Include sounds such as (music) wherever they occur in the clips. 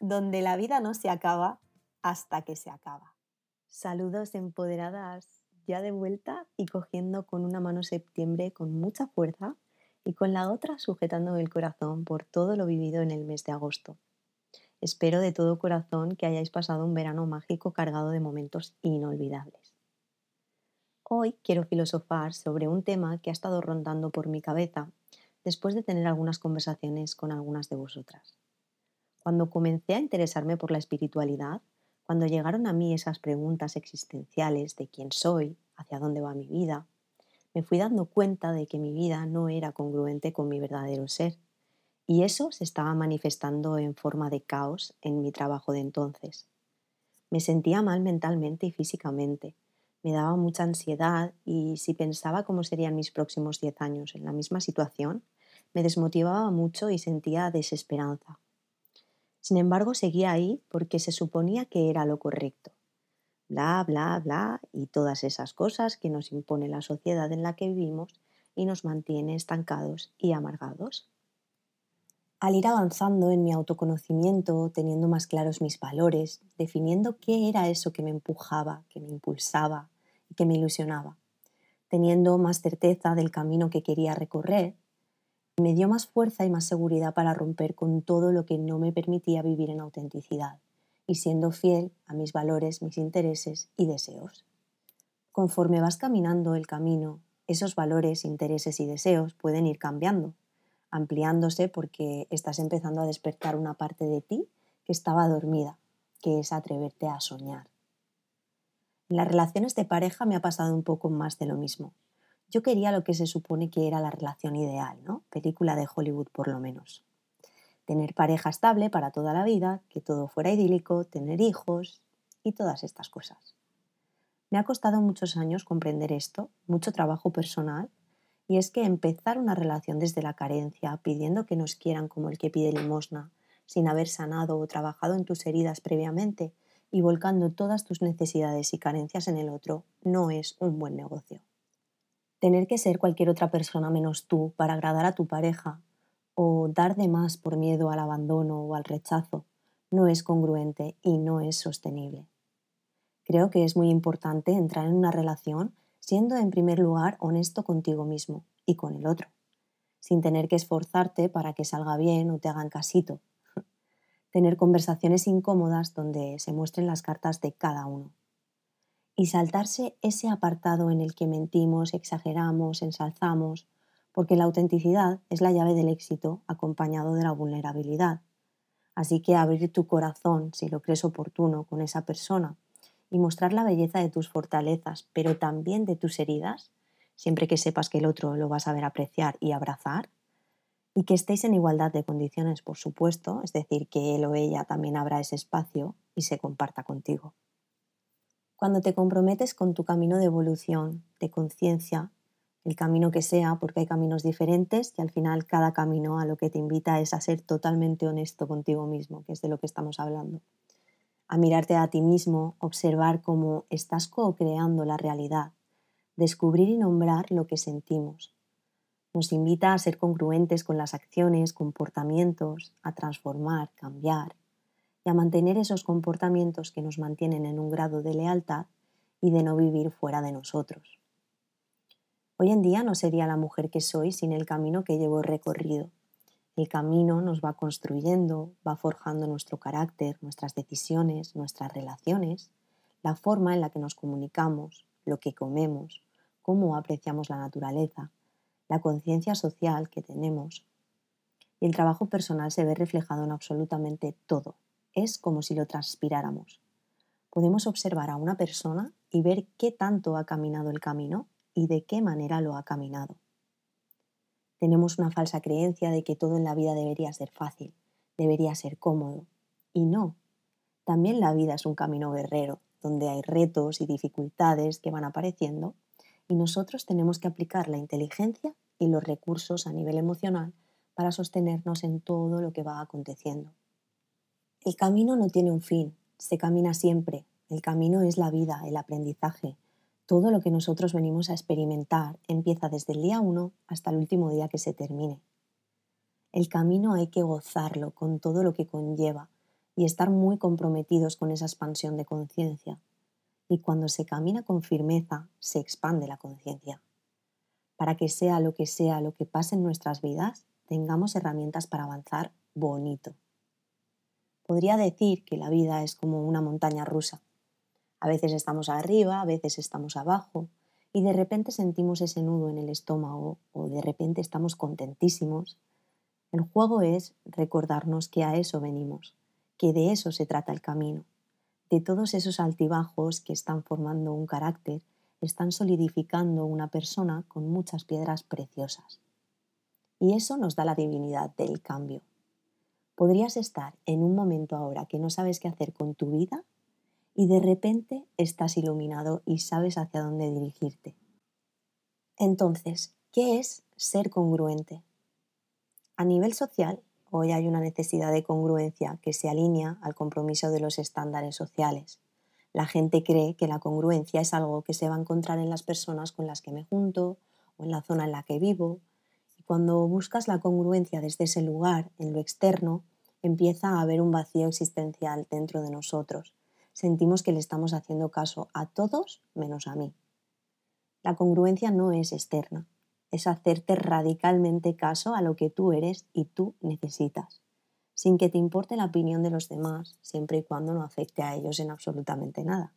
donde la vida no se acaba hasta que se acaba. Saludos empoderadas, ya de vuelta y cogiendo con una mano septiembre con mucha fuerza y con la otra sujetando el corazón por todo lo vivido en el mes de agosto. Espero de todo corazón que hayáis pasado un verano mágico cargado de momentos inolvidables. Hoy quiero filosofar sobre un tema que ha estado rondando por mi cabeza después de tener algunas conversaciones con algunas de vosotras. Cuando comencé a interesarme por la espiritualidad, cuando llegaron a mí esas preguntas existenciales de quién soy, hacia dónde va mi vida, me fui dando cuenta de que mi vida no era congruente con mi verdadero ser. Y eso se estaba manifestando en forma de caos en mi trabajo de entonces. Me sentía mal mentalmente y físicamente. Me daba mucha ansiedad y si pensaba cómo serían mis próximos diez años en la misma situación, me desmotivaba mucho y sentía desesperanza. Sin embargo, seguía ahí porque se suponía que era lo correcto. Bla, bla, bla, y todas esas cosas que nos impone la sociedad en la que vivimos y nos mantiene estancados y amargados. Al ir avanzando en mi autoconocimiento, teniendo más claros mis valores, definiendo qué era eso que me empujaba, que me impulsaba y que me ilusionaba, teniendo más certeza del camino que quería recorrer, me dio más fuerza y más seguridad para romper con todo lo que no me permitía vivir en autenticidad y siendo fiel a mis valores, mis intereses y deseos. Conforme vas caminando el camino, esos valores, intereses y deseos pueden ir cambiando, ampliándose porque estás empezando a despertar una parte de ti que estaba dormida, que es atreverte a soñar. En las relaciones de pareja me ha pasado un poco más de lo mismo. Yo quería lo que se supone que era la relación ideal, ¿no? Película de Hollywood por lo menos. Tener pareja estable para toda la vida, que todo fuera idílico, tener hijos y todas estas cosas. Me ha costado muchos años comprender esto, mucho trabajo personal, y es que empezar una relación desde la carencia, pidiendo que nos quieran como el que pide limosna, sin haber sanado o trabajado en tus heridas previamente y volcando todas tus necesidades y carencias en el otro, no es un buen negocio. Tener que ser cualquier otra persona menos tú para agradar a tu pareja o dar de más por miedo al abandono o al rechazo no es congruente y no es sostenible. Creo que es muy importante entrar en una relación siendo en primer lugar honesto contigo mismo y con el otro, sin tener que esforzarte para que salga bien o te hagan casito. (laughs) Tener conversaciones incómodas donde se muestren las cartas de cada uno y saltarse ese apartado en el que mentimos, exageramos, ensalzamos, porque la autenticidad es la llave del éxito acompañado de la vulnerabilidad. Así que abrir tu corazón, si lo crees oportuno, con esa persona y mostrar la belleza de tus fortalezas, pero también de tus heridas, siempre que sepas que el otro lo va a saber apreciar y abrazar, y que estéis en igualdad de condiciones, por supuesto, es decir, que él o ella también abra ese espacio y se comparta contigo. Cuando te comprometes con tu camino de evolución, de conciencia, el camino que sea, porque hay caminos diferentes y al final cada camino a lo que te invita es a ser totalmente honesto contigo mismo, que es de lo que estamos hablando. A mirarte a ti mismo, observar cómo estás co-creando la realidad, descubrir y nombrar lo que sentimos. Nos invita a ser congruentes con las acciones, comportamientos, a transformar, cambiar, y a mantener esos comportamientos que nos mantienen en un grado de lealtad y de no vivir fuera de nosotros. Hoy en día no sería la mujer que soy sin el camino que llevo recorrido. El camino nos va construyendo, va forjando nuestro carácter, nuestras decisiones, nuestras relaciones, la forma en la que nos comunicamos, lo que comemos, cómo apreciamos la naturaleza, la conciencia social que tenemos. Y el trabajo personal se ve reflejado en absolutamente todo. Es como si lo transpiráramos. Podemos observar a una persona y ver qué tanto ha caminado el camino y de qué manera lo ha caminado. Tenemos una falsa creencia de que todo en la vida debería ser fácil, debería ser cómodo. Y no. También la vida es un camino guerrero, donde hay retos y dificultades que van apareciendo y nosotros tenemos que aplicar la inteligencia y los recursos a nivel emocional para sostenernos en todo lo que va aconteciendo. El camino no tiene un fin, se camina siempre. El camino es la vida, el aprendizaje. Todo lo que nosotros venimos a experimentar empieza desde el día 1 hasta el último día que se termine. El camino hay que gozarlo con todo lo que conlleva y estar muy comprometidos con esa expansión de conciencia. Y cuando se camina con firmeza, se expande la conciencia. Para que sea lo que sea lo que pase en nuestras vidas, tengamos herramientas para avanzar bonito. Podría decir que la vida es como una montaña rusa. A veces estamos arriba, a veces estamos abajo, y de repente sentimos ese nudo en el estómago o de repente estamos contentísimos. El juego es recordarnos que a eso venimos, que de eso se trata el camino, de todos esos altibajos que están formando un carácter, están solidificando una persona con muchas piedras preciosas. Y eso nos da la divinidad del cambio. Podrías estar en un momento ahora que no sabes qué hacer con tu vida y de repente estás iluminado y sabes hacia dónde dirigirte. Entonces, ¿qué es ser congruente? A nivel social, hoy hay una necesidad de congruencia que se alinea al compromiso de los estándares sociales. La gente cree que la congruencia es algo que se va a encontrar en las personas con las que me junto o en la zona en la que vivo cuando buscas la congruencia desde ese lugar, en lo externo, empieza a haber un vacío existencial dentro de nosotros. Sentimos que le estamos haciendo caso a todos menos a mí. La congruencia no es externa, es hacerte radicalmente caso a lo que tú eres y tú necesitas, sin que te importe la opinión de los demás, siempre y cuando no afecte a ellos en absolutamente nada.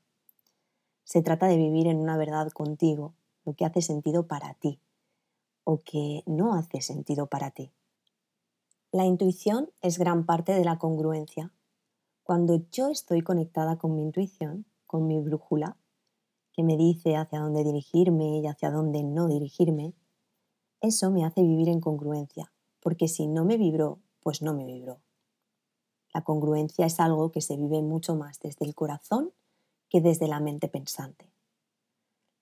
Se trata de vivir en una verdad contigo, lo que hace sentido para ti, o que no hace sentido para ti. La intuición es gran parte de la congruencia. Cuando yo estoy conectada con mi intuición, con mi brújula, que me dice hacia dónde dirigirme y hacia dónde no dirigirme, eso me hace vivir en congruencia, porque si no me vibró, pues no me vibró. La congruencia es algo que se vive mucho más desde el corazón que desde la mente pensante.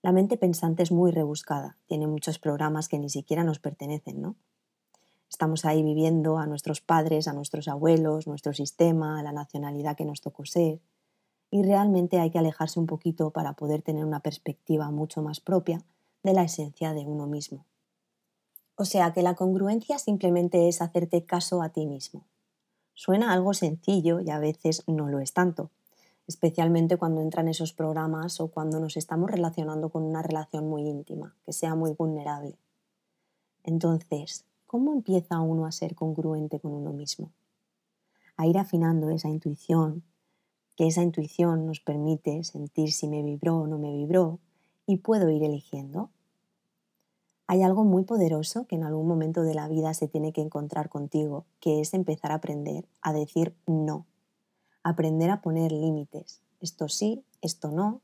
La mente pensante es muy rebuscada, tiene muchos programas que ni siquiera nos pertenecen, ¿no? Estamos ahí viviendo a nuestros padres, a nuestros abuelos, nuestro sistema, a la nacionalidad que nos tocó ser, y realmente hay que alejarse un poquito para poder tener una perspectiva mucho más propia de la esencia de uno mismo. O sea que la congruencia simplemente es hacerte caso a ti mismo. Suena algo sencillo y a veces no lo es tanto, especialmente cuando entran esos programas o cuando nos estamos relacionando con una relación muy íntima, que sea muy vulnerable. Entonces, ¿cómo empieza uno a ser congruente con uno mismo? A ir afinando esa intuición, que esa intuición nos permite sentir si me vibró o no me vibró y puedo ir eligiendo. Hay algo muy poderoso que en algún momento de la vida se tiene que encontrar contigo, que es empezar a aprender a decir no aprender a poner límites. Esto sí, esto no.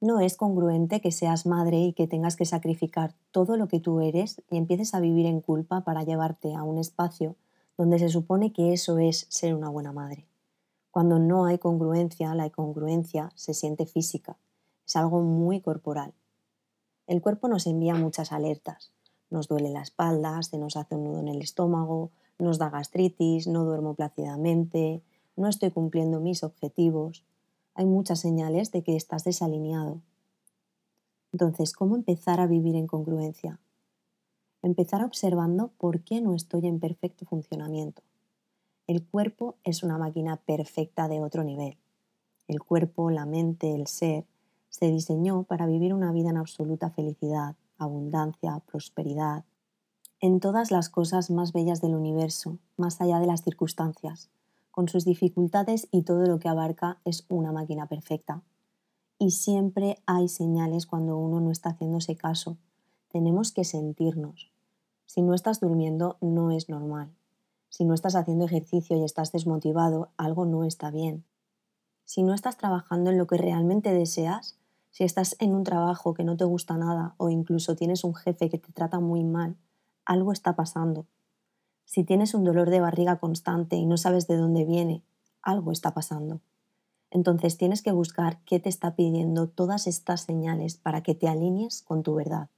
No es congruente que seas madre y que tengas que sacrificar todo lo que tú eres y empieces a vivir en culpa para llevarte a un espacio donde se supone que eso es ser una buena madre. Cuando no hay congruencia, la incongruencia se siente física, es algo muy corporal. El cuerpo nos envía muchas alertas. Nos duele la espalda, se nos hace un nudo en el estómago, nos da gastritis, no duermo plácidamente, no estoy cumpliendo mis objetivos, hay muchas señales de que estás desalineado. Entonces, ¿cómo empezar a vivir en congruencia? Empezar observando por qué no estoy en perfecto funcionamiento. El cuerpo es una máquina perfecta de otro nivel. El cuerpo, la mente, el ser, se diseñó para vivir una vida en absoluta felicidad, abundancia, prosperidad, en todas las cosas más bellas del universo, más allá de las circunstancias, con sus dificultades y todo lo que abarca es una máquina perfecta. Y siempre hay señales cuando uno no está haciéndose caso. Tenemos que sentirnos. Si no estás durmiendo, no es normal. Si no estás haciendo ejercicio y estás desmotivado, algo no está bien. Si no estás trabajando en lo que realmente deseas, si estás en un trabajo que no te gusta nada o incluso tienes un jefe que te trata muy mal, algo está pasando. Si tienes un dolor de barriga constante y no sabes de dónde viene, algo está pasando. Entonces tienes que buscar qué te está pidiendo todas estas señales para que te alinees con tu verdad.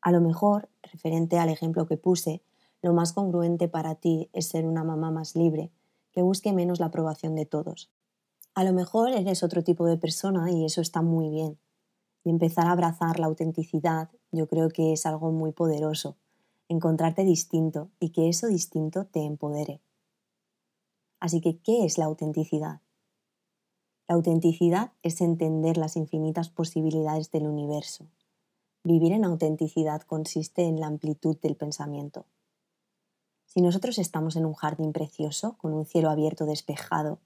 A lo mejor, referente al ejemplo que puse, lo más congruente para ti es ser una mamá más libre, que busque menos la aprobación de todos. A lo mejor eres otro tipo de persona y eso está muy bien. Y empezar a abrazar la autenticidad yo creo que es algo muy poderoso, encontrarte distinto y que eso distinto te empodere. Así que, ¿qué es la autenticidad? La autenticidad es entender las infinitas posibilidades del universo. Vivir en autenticidad consiste en la amplitud del pensamiento. Si nosotros estamos en un jardín precioso, con un cielo abierto despejado,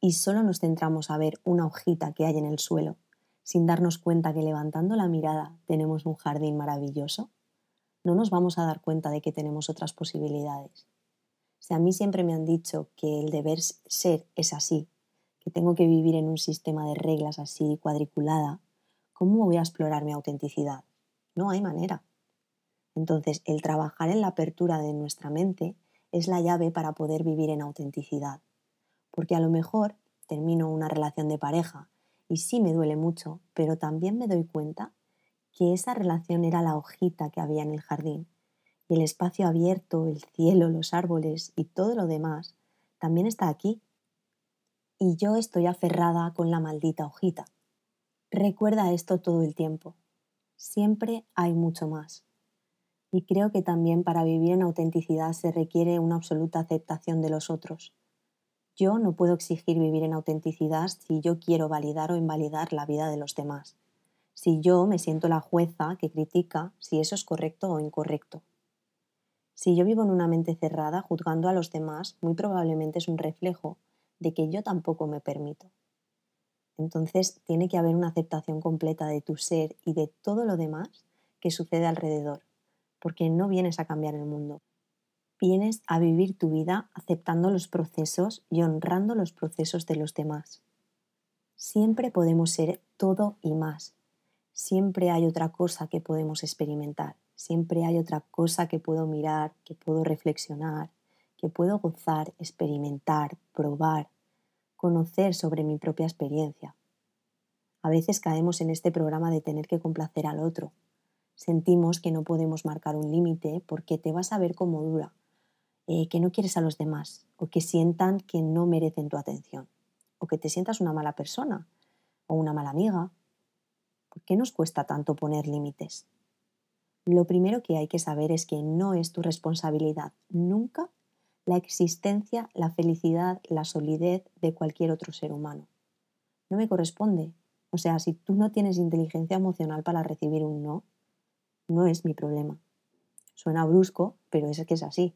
y solo nos centramos a ver una hojita que hay en el suelo, sin darnos cuenta que levantando la mirada tenemos un jardín maravilloso, no nos vamos a dar cuenta de que tenemos otras posibilidades. Si a mí siempre me han dicho que el deber ser es así que tengo que vivir en un sistema de reglas así cuadriculada, ¿cómo voy a explorar mi autenticidad? No hay manera. Entonces, el trabajar en la apertura de nuestra mente es la llave para poder vivir en autenticidad. Porque a lo mejor termino una relación de pareja y sí me duele mucho, pero también me doy cuenta que esa relación era la hojita que había en el jardín. Y el espacio abierto, el cielo, los árboles y todo lo demás también está aquí y yo estoy aferrada con la maldita hojita. Recuerda esto todo el tiempo. Siempre hay mucho más. Y creo que también para vivir en autenticidad se requiere una absoluta aceptación de los otros. Yo no puedo exigir vivir en autenticidad si yo quiero validar o invalidar la vida de los demás. Si yo me siento la jueza que critica si eso es correcto o incorrecto. Si yo vivo en una mente cerrada juzgando a los demás, muy probablemente es un reflejo de que yo tampoco me permito. Entonces tiene que haber una aceptación completa de tu ser y de todo lo demás que sucede alrededor, porque no vienes a cambiar el mundo. Vienes a vivir tu vida aceptando los procesos y honrando los procesos de los demás. Siempre podemos ser todo y más. Siempre hay otra cosa que podemos experimentar. Siempre hay otra cosa que puedo mirar, que puedo reflexionar, que puedo gozar, experimentar, probar, conocer sobre mi propia experiencia. A veces caemos en este programa de tener que complacer al otro. Sentimos que no podemos marcar un límite porque te vas a ver como dura, eh, que no quieres a los demás o que sientan que no merecen tu atención o que te sientas una mala persona o una mala amiga. ¿Por qué nos cuesta tanto poner límites? Lo primero que hay que saber es que no es tu responsabilidad nunca la existencia, la felicidad, la solidez de cualquier otro ser humano. No me corresponde. O sea, si tú no tienes inteligencia emocional para recibir un no, no es mi problema. Suena brusco, pero es que es así.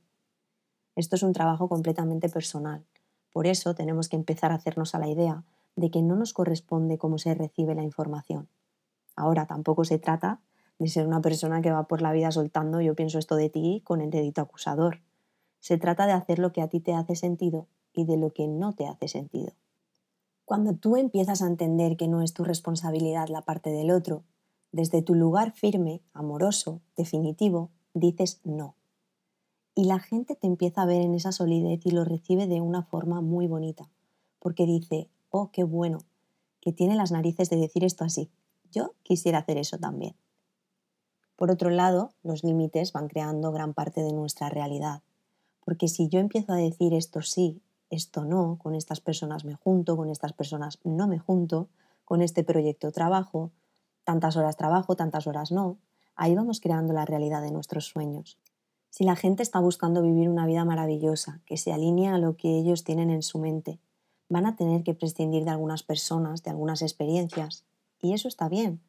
Esto es un trabajo completamente personal. Por eso tenemos que empezar a hacernos a la idea de que no nos corresponde cómo se recibe la información. Ahora tampoco se trata de ser una persona que va por la vida soltando yo pienso esto de ti con el dedito acusador. Se trata de hacer lo que a ti te hace sentido y de lo que no te hace sentido. Cuando tú empiezas a entender que no es tu responsabilidad la parte del otro, desde tu lugar firme, amoroso, definitivo, dices no. Y la gente te empieza a ver en esa solidez y lo recibe de una forma muy bonita, porque dice, oh, qué bueno, que tiene las narices de decir esto así. Yo quisiera hacer eso también. Por otro lado, los límites van creando gran parte de nuestra realidad porque si yo empiezo a decir esto sí, esto no, con estas personas me junto, con estas personas no me junto, con este proyecto trabajo, tantas horas trabajo, tantas horas no, ahí vamos creando la realidad de nuestros sueños. Si la gente está buscando vivir una vida maravillosa, que se alinea a lo que ellos tienen en su mente, van a tener que prescindir de algunas personas, de algunas experiencias. Y eso está bien,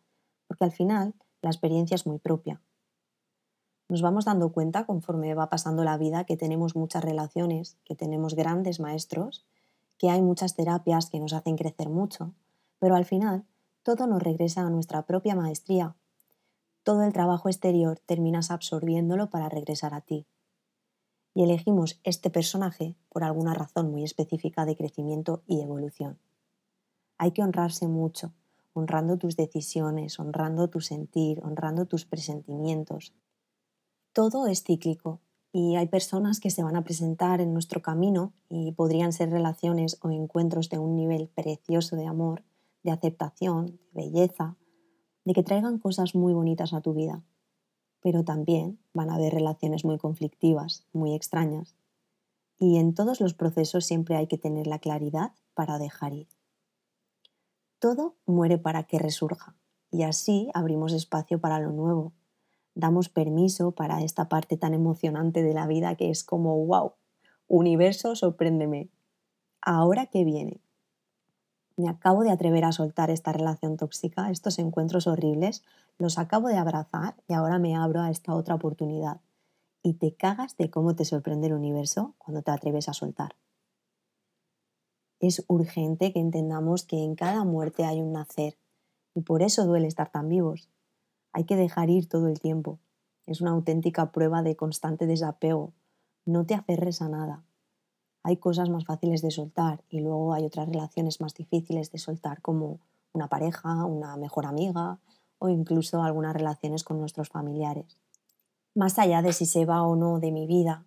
porque al final la experiencia es muy propia nos vamos dando cuenta conforme va pasando la vida que tenemos muchas relaciones, que tenemos grandes maestros, que hay muchas terapias que nos hacen crecer mucho, pero al final todo nos regresa a nuestra propia maestría. Todo el trabajo exterior terminas absorbiéndolo para regresar a ti. Y elegimos este personaje por alguna razón muy específica de crecimiento y evolución. Hay que honrarse mucho, honrando tus decisiones, honrando tu sentir, honrando tus presentimientos. Todo es cíclico y hay personas que se van a presentar en nuestro camino y podrían ser relaciones o encuentros de un nivel precioso de amor, de aceptación, de belleza, de que traigan cosas muy bonitas a tu vida. Pero también van a haber relaciones muy conflictivas, muy extrañas. Y en todos los procesos siempre hay que tener la claridad para dejar ir. Todo muere para que resurja y así abrimos espacio para lo nuevo. Damos permiso para esta parte tan emocionante de la vida que es como, wow, universo, sorpréndeme. Ahora que viene. Me acabo de atrever a soltar esta relación tóxica, estos encuentros horribles, los acabo de abrazar y ahora me abro a esta otra oportunidad. Y te cagas de cómo te sorprende el universo cuando te atreves a soltar es urgente que entendamos que en cada muerte hay un nacer y por eso duele estar tan vivos. Hay que dejar ir todo el tiempo. Es una auténtica prueba de constante desapego. No te aferres a nada. Hay cosas más fáciles de soltar y luego hay otras relaciones más difíciles de soltar como una pareja, una mejor amiga o incluso algunas relaciones con nuestros familiares. Más allá de si se va o no de mi vida,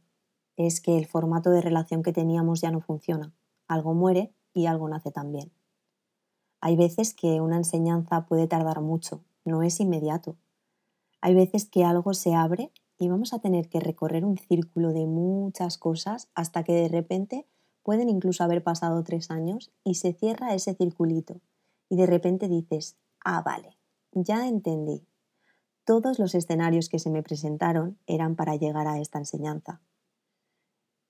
es que el formato de relación que teníamos ya no funciona algo muere y algo nace también. Hay veces que una enseñanza puede tardar mucho, no es inmediato. Hay veces que algo se abre y vamos a tener que recorrer un círculo de muchas cosas hasta que de repente pueden incluso haber pasado tres años y se cierra ese circulito y de repente dices, ah, vale, ya entendí. Todos los escenarios que se me presentaron eran para llegar a esta enseñanza.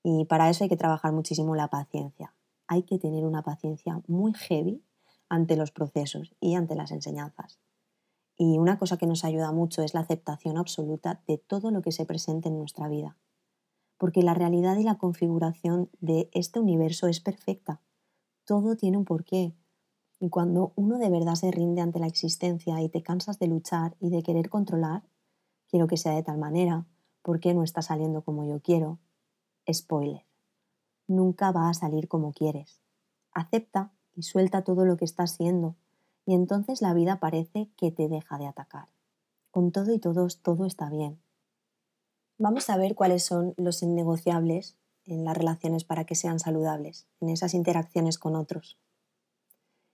Y para eso hay que trabajar muchísimo la paciencia hay que tener una paciencia muy heavy ante los procesos y ante las enseñanzas. Y una cosa que nos ayuda mucho es la aceptación absoluta de todo lo que se presente en nuestra vida. Porque la realidad y la configuración de este universo es perfecta. Todo tiene un porqué. Y cuando uno de verdad se rinde ante la existencia y te cansas de luchar y de querer controlar, quiero que sea de tal manera, ¿por qué no está saliendo como yo quiero? Spoiler nunca va a salir como quieres. Acepta y suelta todo lo que estás siendo y entonces la vida parece que te deja de atacar. Con todo y todos todo está bien. Vamos a ver cuáles son los innegociables en las relaciones para que sean saludables, en esas interacciones con otros.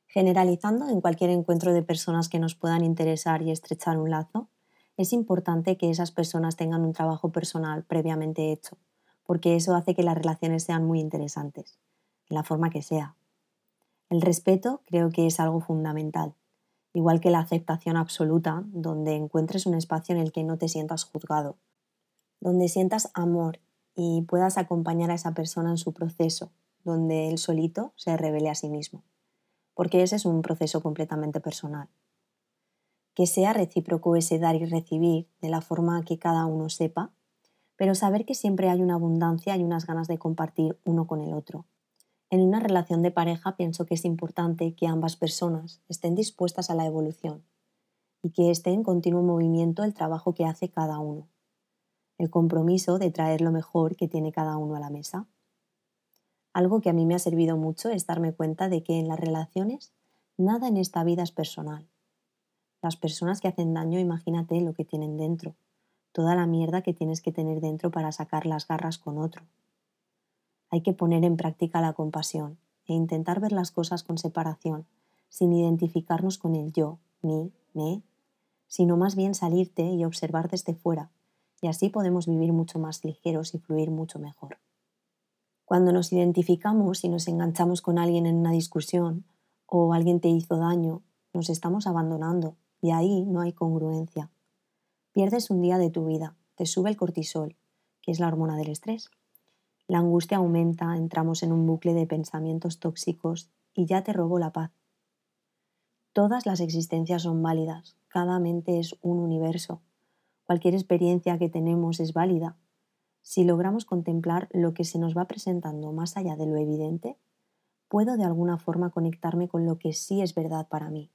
Generalizando en cualquier encuentro de personas que nos puedan interesar y estrechar un lazo, es importante que esas personas tengan un trabajo personal previamente hecho porque eso hace que las relaciones sean muy interesantes, en la forma que sea. El respeto creo que es algo fundamental, igual que la aceptación absoluta, donde encuentres un espacio en el que no te sientas juzgado, donde sientas amor y puedas acompañar a esa persona en su proceso, donde él solito se revele a sí mismo, porque ese es un proceso completamente personal. Que sea recíproco ese dar y recibir de la forma que cada uno sepa pero saber que siempre hay una abundancia y unas ganas de compartir uno con el otro. En una relación de pareja pienso que es importante que ambas personas estén dispuestas a la evolución y que esté en continuo movimiento el trabajo que hace cada uno, el compromiso de traer lo mejor que tiene cada uno a la mesa. Algo que a mí me ha servido mucho es darme cuenta de que en las relaciones nada en esta vida es personal. Las personas que hacen daño, imagínate lo que tienen dentro toda la mierda que tienes que tener dentro para sacar las garras con otro. Hay que poner en práctica la compasión e intentar ver las cosas con separación, sin identificarnos con el yo, mi, me, sino más bien salirte y observar desde fuera, y así podemos vivir mucho más ligeros y fluir mucho mejor. Cuando nos identificamos y nos enganchamos con alguien en una discusión o alguien te hizo daño, nos estamos abandonando y ahí no hay congruencia. Pierdes un día de tu vida, te sube el cortisol, que es la hormona del estrés. La angustia aumenta, entramos en un bucle de pensamientos tóxicos y ya te robó la paz. Todas las existencias son válidas, cada mente es un universo. Cualquier experiencia que tenemos es válida. Si logramos contemplar lo que se nos va presentando más allá de lo evidente, puedo de alguna forma conectarme con lo que sí es verdad para mí.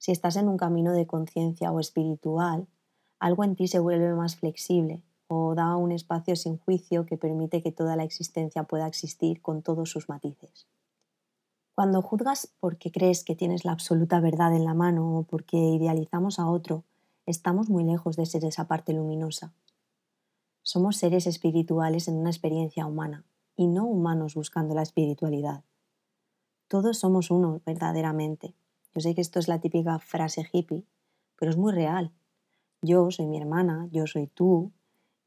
Si estás en un camino de conciencia o espiritual, algo en ti se vuelve más flexible o da un espacio sin juicio que permite que toda la existencia pueda existir con todos sus matices. Cuando juzgas porque crees que tienes la absoluta verdad en la mano o porque idealizamos a otro, estamos muy lejos de ser esa parte luminosa. Somos seres espirituales en una experiencia humana y no humanos buscando la espiritualidad. Todos somos uno verdaderamente. Yo sé que esto es la típica frase hippie, pero es muy real. Yo soy mi hermana, yo soy tú,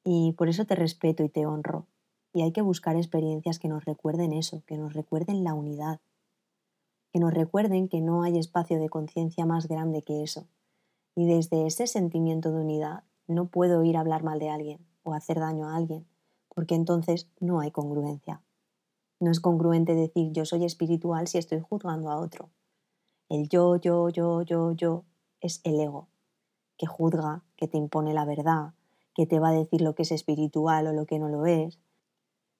y por eso te respeto y te honro. Y hay que buscar experiencias que nos recuerden eso, que nos recuerden la unidad, que nos recuerden que no hay espacio de conciencia más grande que eso. Y desde ese sentimiento de unidad no puedo ir a hablar mal de alguien o hacer daño a alguien, porque entonces no hay congruencia. No es congruente decir yo soy espiritual si estoy juzgando a otro. El yo, yo, yo, yo, yo es el ego, que juzga, que te impone la verdad, que te va a decir lo que es espiritual o lo que no lo es.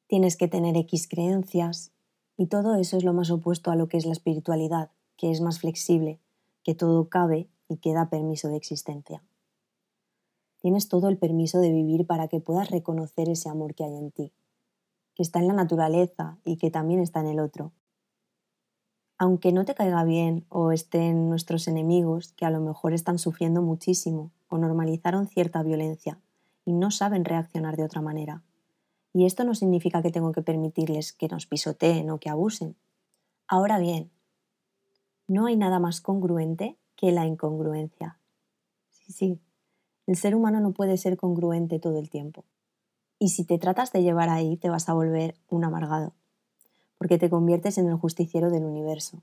Tienes que tener X creencias y todo eso es lo más opuesto a lo que es la espiritualidad, que es más flexible, que todo cabe y que da permiso de existencia. Tienes todo el permiso de vivir para que puedas reconocer ese amor que hay en ti, que está en la naturaleza y que también está en el otro. Aunque no te caiga bien o estén nuestros enemigos, que a lo mejor están sufriendo muchísimo o normalizaron cierta violencia, y no saben reaccionar de otra manera. Y esto no significa que tengo que permitirles que nos pisoteen o que abusen. Ahora bien, no hay nada más congruente que la incongruencia. Sí, sí, el ser humano no puede ser congruente todo el tiempo. Y si te tratas de llevar ahí, te vas a volver un amargado, porque te conviertes en el justiciero del universo.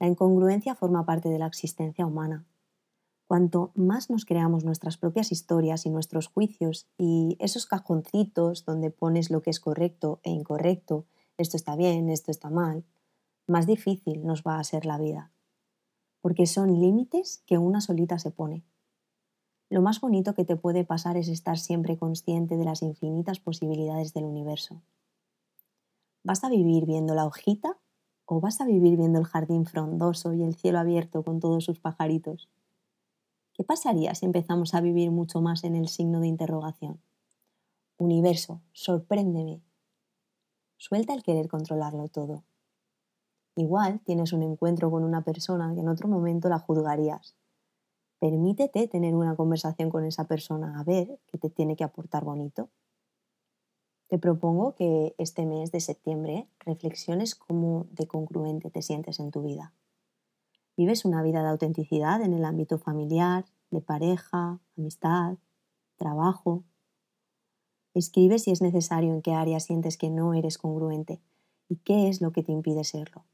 La incongruencia forma parte de la existencia humana Cuanto más nos creamos nuestras propias historias y nuestros juicios y esos cajoncitos donde pones lo que es correcto e incorrecto, esto está bien, esto está mal, más difícil nos va a ser la vida. Porque son límites que una solita se pone. Lo más bonito que te puede pasar es estar siempre consciente de las infinitas posibilidades del universo. ¿Vas a vivir viendo la hojita o vas a vivir viendo el jardín frondoso y el cielo abierto con todos sus pajaritos? ¿Qué pasaría si empezamos a vivir mucho más en el signo de interrogación? Universo, sorpréndeme. Suelta el querer controlarlo todo. Igual tienes un encuentro con una persona que en otro momento la juzgarías. Permítete tener una conversación con esa persona a ver qué te tiene que aportar bonito. Te propongo que este mes de septiembre reflexiones cómo de congruente te sientes en tu vida. Vives una vida de autenticidad en el ámbito familiar, de pareja, amistad, trabajo. Escribe si es necesario en qué área sientes que no eres congruente y qué es lo que te impide serlo.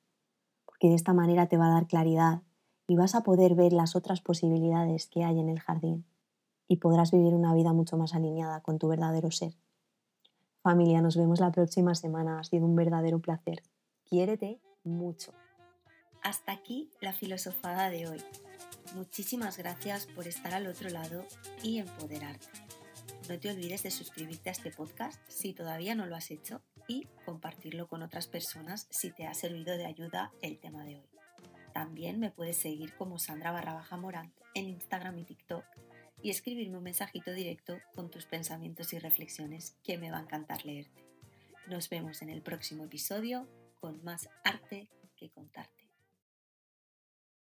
Porque de esta manera te va a dar claridad y vas a poder ver las otras posibilidades que hay en el jardín y podrás vivir una vida mucho más alineada con tu verdadero ser. Familia, nos vemos la próxima semana. Ha sido un verdadero placer. Quiérete mucho. Hasta aquí la filosofada de hoy. Muchísimas gracias por estar al otro lado y empoderarte. No te olvides de suscribirte a este podcast si todavía no lo has hecho y compartirlo con otras personas si te ha servido de ayuda el tema de hoy. También me puedes seguir como Sandra barra baja Morant en Instagram y TikTok y escribirme un mensajito directo con tus pensamientos y reflexiones que me va a encantar leerte. Nos vemos en el próximo episodio con más arte que contarte.